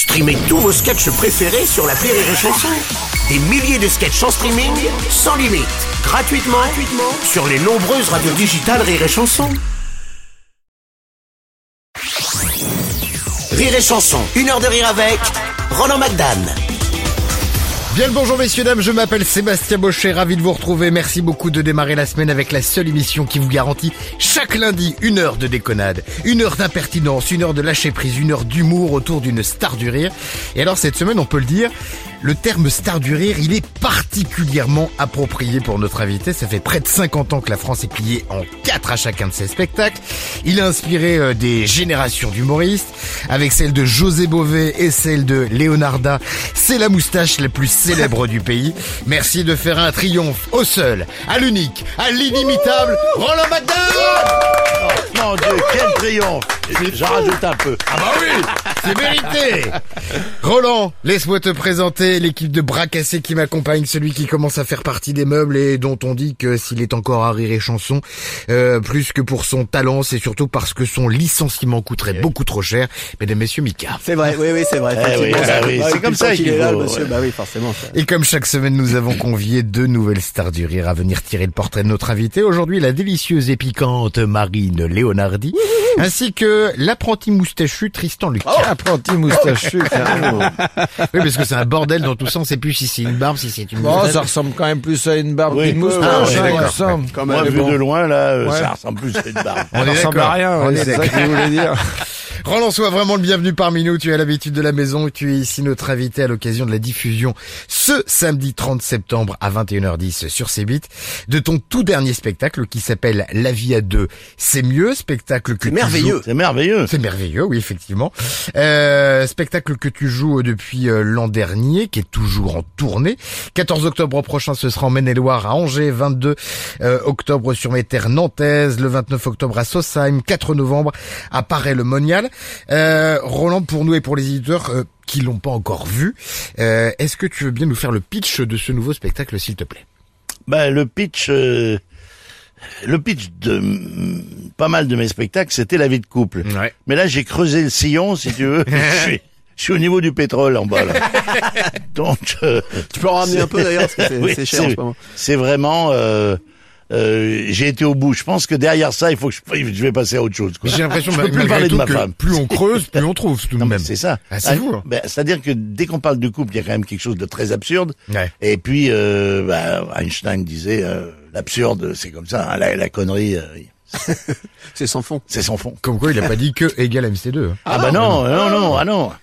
Streamez tous vos sketchs préférés sur la Rire et Chanson. Des milliers de sketchs en streaming, sans limite, gratuitement, sur les nombreuses radios digitales Rire et Chanson. Rire et Chanson, une heure de rire avec Roland McDan. Bien le bonjour messieurs dames, je m'appelle Sébastien Baucher, ravi de vous retrouver. Merci beaucoup de démarrer la semaine avec la seule émission qui vous garantit chaque lundi une heure de déconnade, une heure d'impertinence, une heure de lâcher prise, une heure d'humour autour d'une star du rire. Et alors cette semaine, on peut le dire, le terme star du rire, il est particulièrement approprié pour notre invité. Ça fait près de 50 ans que la France est pliée en quatre à chacun de ses spectacles. Il a inspiré euh, des générations d'humoristes, avec celle de José Bové et celle de Leonarda. C'est la moustache la plus célèbre du pays. Merci de faire un triomphe au seul, à l'unique, à l'inimitable Roland McDowell Mon Dieu, quel triomphe J'en rajoute un peu. Ah bah oui, c'est mérité. Roland, laisse-moi te présenter l'équipe de bras cassés qui m'accompagne, celui qui commence à faire partie des meubles et dont on dit que s'il est encore à rire et chanson, euh, plus que pour son talent, c'est surtout parce que son licenciement coûterait beaucoup trop cher. Mesdames, messieurs, Mika. C'est vrai, oui, oui, c'est vrai. Eh oui, effectivement. bah oui, c'est comme ça qu'il est là, monsieur. ouais. Bah oui, forcément. ça. Et comme chaque semaine, nous avons convié deux nouvelles stars du rire à venir tirer le portrait de notre invité. Aujourd'hui, la délicieuse et piquante Marine Leonardi, ainsi que l'apprenti moustachu Tristan Lucas. Apprenti moustachu, carrément. Oui, parce que c'est un bordel dans tout ça. On sait plus si c'est une barbe, si c'est une moustache. ça ressemble quand même plus à une barbe Oui, qu'une oui, moustache, oui, hein, d'accord. il me semble. Quand Moi, même. vu de loin, là, euh, Ouais. ça ressemble plus à une barbe. On Ça ressemble à rien, On ouais, est c'est ça que je voulais dire. Roland, sois vraiment le bienvenu parmi nous. Tu as l'habitude de la maison. Tu es ici notre invité à l'occasion de la diffusion ce samedi 30 septembre à 21h10 sur C8 de ton tout dernier spectacle qui s'appelle La vie à deux. C'est mieux, spectacle que C'est merveilleux. joues- C'est merveilleux. C'est merveilleux, oui, effectivement. Euh, spectacle que tu joues depuis euh, l'an dernier, qui est toujours en tournée. 14 octobre prochain, ce sera en Maine-et-Loire à Angers. 22 euh, octobre sur mes terres nantaises. Le 29 octobre à Sosheim. 4 novembre à Paray-le-Monial. Euh, Roland, pour nous et pour les éditeurs euh, qui l'ont pas encore vu, euh, est-ce que tu veux bien nous faire le pitch de ce nouveau spectacle, s'il te plaît? Ben, le pitch, euh, le pitch de mm, pas mal de mes spectacles, c'était la vie de couple. Ouais. Mais là, j'ai creusé le sillon, si tu veux. je, suis, je suis au niveau du pétrole en bas, là. Donc, euh, Tu peux en ramener un peu d'ailleurs, parce que c'est oui, cher en ce moment. c'est vraiment, euh, j'ai été au bout. Je pense que derrière ça, il faut que je, je vais passer à autre chose. quoi. J'ai l'impression Je peux plus parler de ma que femme. plus on creuse, plus on trouve tout de même. c'est ça. Ah, c'est vous, hein. ben, C'est-à-dire que dès qu'on parle de couple, il y a quand même quelque chose de très absurde. Ouais. Et puis, euh, bah, Einstein disait, euh, l'absurde, c'est comme ça. hein, la, la connerie, euh, C'est sans fond. c'est son fond. Comme quoi, il a pas dit que égal MC2. Ah, bah non, non, non, ah non.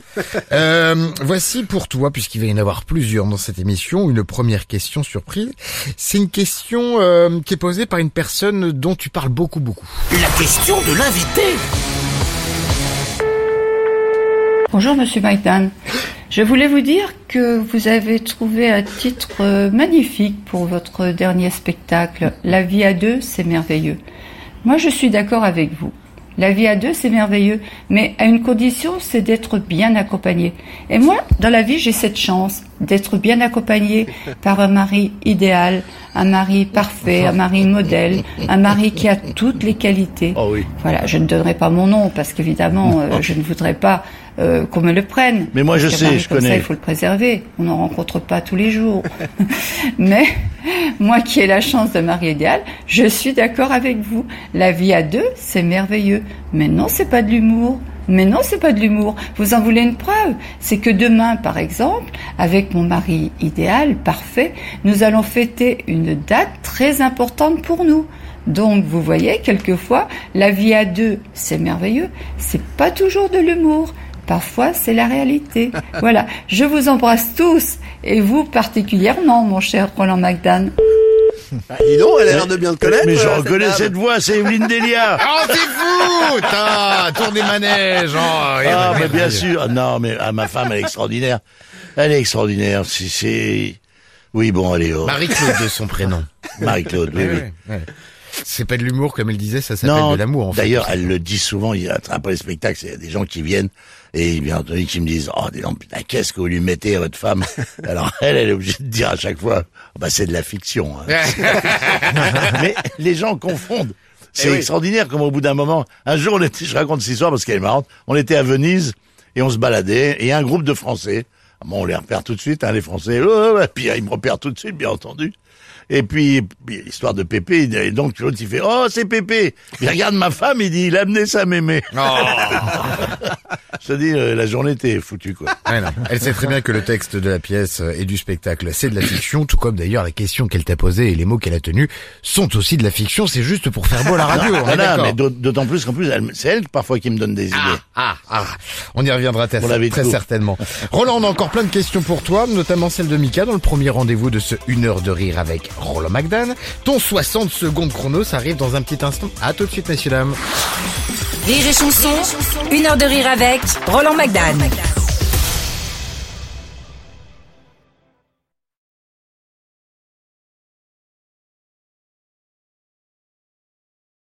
Euh, voici pour toi, puisqu'il va y en avoir plusieurs dans cette émission, une première question surprise. C'est une question euh, qui est posée par une personne dont tu parles beaucoup, beaucoup. La question de l'invité. Bonjour Monsieur Maïdan. Je voulais vous dire que vous avez trouvé un titre euh, magnifique pour votre dernier spectacle. La vie à deux, c'est merveilleux. Moi, je suis d'accord avec vous. La vie à deux, c'est merveilleux, mais à une condition, c'est d'être bien accompagné. Et moi, dans la vie, j'ai cette chance d'être bien accompagné par un mari idéal, un mari parfait, un mari modèle, un mari qui a toutes les qualités. Oh oui. Voilà, je ne donnerai pas mon nom parce qu'évidemment, euh, je ne voudrais pas euh, qu'on me le prenne. Mais moi, je sais, je connais. Ça, il faut le préserver. On n'en rencontre pas tous les jours. Mais moi qui ai la chance de mari idéal, je suis d'accord avec vous. La vie à deux, c'est merveilleux. Mais non, c'est pas de l'humour. Mais non, c'est pas de l'humour. Vous en voulez une preuve C'est que demain, par exemple, avec mon mari idéal, parfait, nous allons fêter une date très importante pour nous. Donc, vous voyez, quelquefois, la vie à deux, c'est merveilleux. C'est pas toujours de l'humour. Parfois, c'est la réalité. Voilà. Je vous embrasse tous, et vous particulièrement, mon cher Roland McDan. Bah, dis donc, elle a l'air de bien le connaître. Mais je euh, reconnais cette voix, c'est Evelyne Delia. Oh, c'est fou Putain, Tour des manèges oh, Ah, mais bien sûr. Ah, Non, mais ah, ma femme, elle est extraordinaire. Elle est extraordinaire. C'est, c'est... Oui, bon, allez, oh. Marie-Claude de son prénom. Marie-Claude, oui, oui. C'est pas de l'humour, comme elle disait, ça s'appelle de l'amour, en fait. d'ailleurs, elle le dit souvent, il y a, après les spectacles, il y a des gens qui viennent et bien entendu qui me disent, oh, dis donc, putain, qu'est-ce que vous lui mettez à votre femme? Alors elle, elle est obligée de dire à chaque fois, bah c'est de la fiction. hein. Mais les gens confondent. C'est Eh oui. extraordinaire comme au bout d'un moment, un jour, on était, je raconte cette histoire parce qu'elle est marrante, on était à Venise et on se baladait, et un groupe de Français, bon, on les repère tout de suite, hein, les Français, oh, puis ils me repèrent tout de suite, bien entendu. Et puis, puis, l'histoire de Pépé, et donc l'autre il fait, oh c'est Pépé. Il regarde ma femme, il dit, il a amené sa mémé. Je te dis, la journée était foutue quoi. Non. Elle sait très bien que le texte de la pièce euh, et du spectacle, c'est de la fiction, tout comme d'ailleurs les questions qu'elle t'a posées et les mots qu'elle a tenus sont aussi de la fiction. C'est juste pour faire beau à la radio. on Voilà, mais d'aut- d'autant plus qu'en plus, elle- c'est elle parfois qui me donne des idées. Ah, ah, on y reviendra très, la très certainement. Roland, on a encore plein de questions pour toi, notamment celle de Mika dans le premier rendez-vous de ce 1 heure de rire avec Roland McDan. Ton 60 secondes chrono, ça arrive dans un petit instant. À tout de suite, messieurs, dames. Rire et chanson, une heure de rire avec Roland McDan.